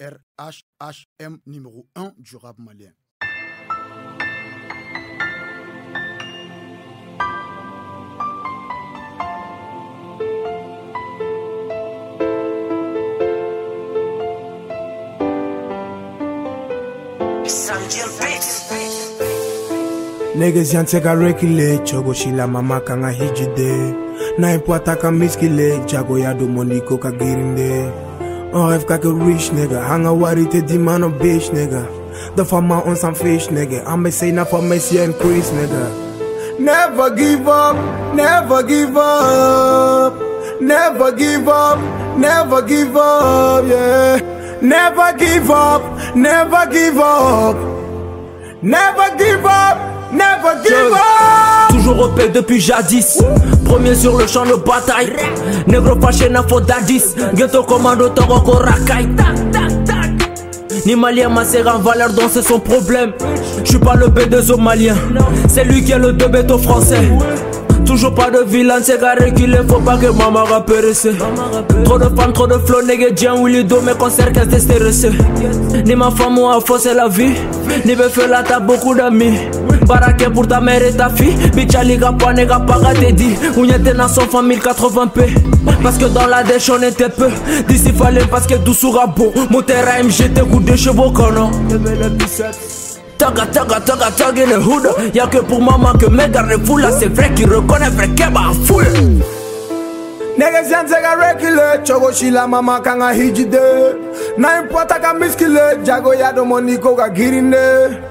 RHHM numéro 1 du rap malien. Niggas yanteka rekile chogo shila mama kanga hijide Na impwata ka miskile jago ya do moniko ka girinde Oh, on rêve kake rich nigga Hanga wari te di man of bitch nigga. The fama on some fish nigga. I'ma say na for Messi and Chris nigga. Never give up, never give up. Never give up, never give up, yeah. Never give up, never give up. Never give up, never give up. Toujours au paix depuis jadis. Premier sur le champ de bataille. Négro fâché na faute d'adis Ghetto commando toro racaille Tac tac tac Ni malien m'a serré en valeur donc c'est son problème. J'suis pas le B2O malien. C'est lui qui est le 2 béto français Toujours pas de vilain, c'est carré qu'il faut pas que maman rapérisse Trop de femmes, trop de nègre, Jean, Willy, Do, mes concerts, qu'est-ce que stressé Ni ma femme a faussé la vie. Ni be là, t'as beaucoup d'amis. Baraque pour ta mère et ta fille. Bitch, aliga, pas, nègre, pas, t'es dit. Ounyete na son famille 80p Parce que dans la dèche on était peu. D'ici fallait parce que tout sera bon Mon terrain MGT, coup de chevaux, conan Taga taga taga taga in the hood Y'a que pour maman que mes fous là C'est vrai qu'il reconnaît vrai qu'elle m'a foule Niggas yanteka rekile chogo shila mama kanga hijide. Na impwata ka miskile jago ya do moniko ka girinde.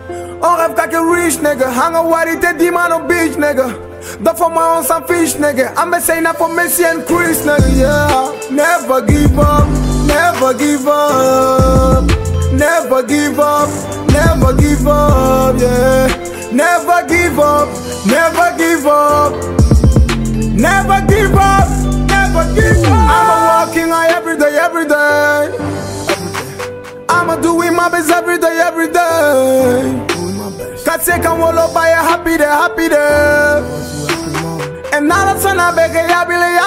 On rêve kake rich nigga Hanga wari te di man of bitch nigga The for my own some fish nigga I'ma say na for Messi and Chris nigga yeah. Never give up, never give up Never give up, never give up, yeah Never give up, never give up Never give up, never give up. I'm a walking high every day, every day. I'm a doing my best every day, every day. Katse kan wolo by a happy day, happy day. And now that's when I beg a yabile,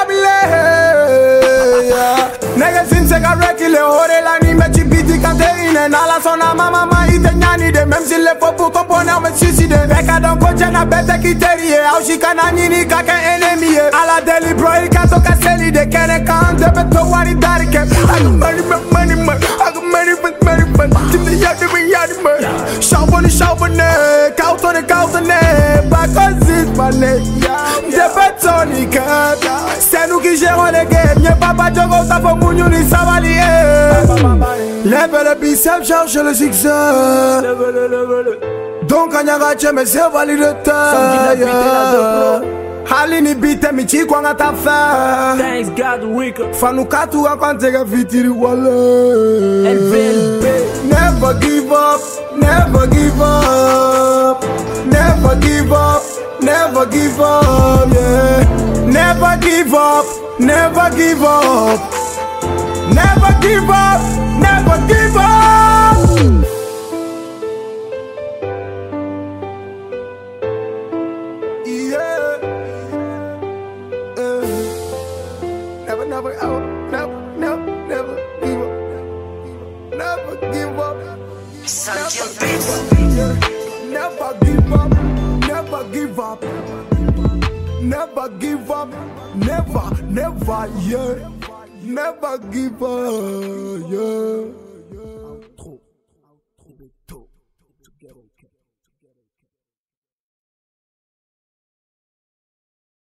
yabile. Niggas in seka rekile, hore la ni mechi biti katerine. Nala sona mama ma ite nyani de, même si le faut pour comprendre, me suicide. Beka don koche na bete kiterie, au shikana nini kake enemy. Ala deli bro, il kato kaseli de kene kan, de beto wari dari ke. I got money, money, money, money. I got money, money, money, money. Timi yadi, mi yadi, man. Shabone, shabone, kautone, kautone. Bakosis, mane. De betoni kat. C'est nous qui gérons les games. Nye papa jogo, ta fo mounyo ni savali, eh. Lève le biceps, cherche le zigzag. Donc anyagache me se valide taille hali ni bite michikwa nga tafa Thanks God Rico fanukatu akwantega fitiri wale. LVLB Never give up, never give up. Never give up, never give up, yeah. Never give up, never give up Never give up, never give up Yeah. Uh, never, never, out, never, never, never give up. Never give up. Never give up. Never give up. Never give up. Never. Never, yeah. Never give up, yeah.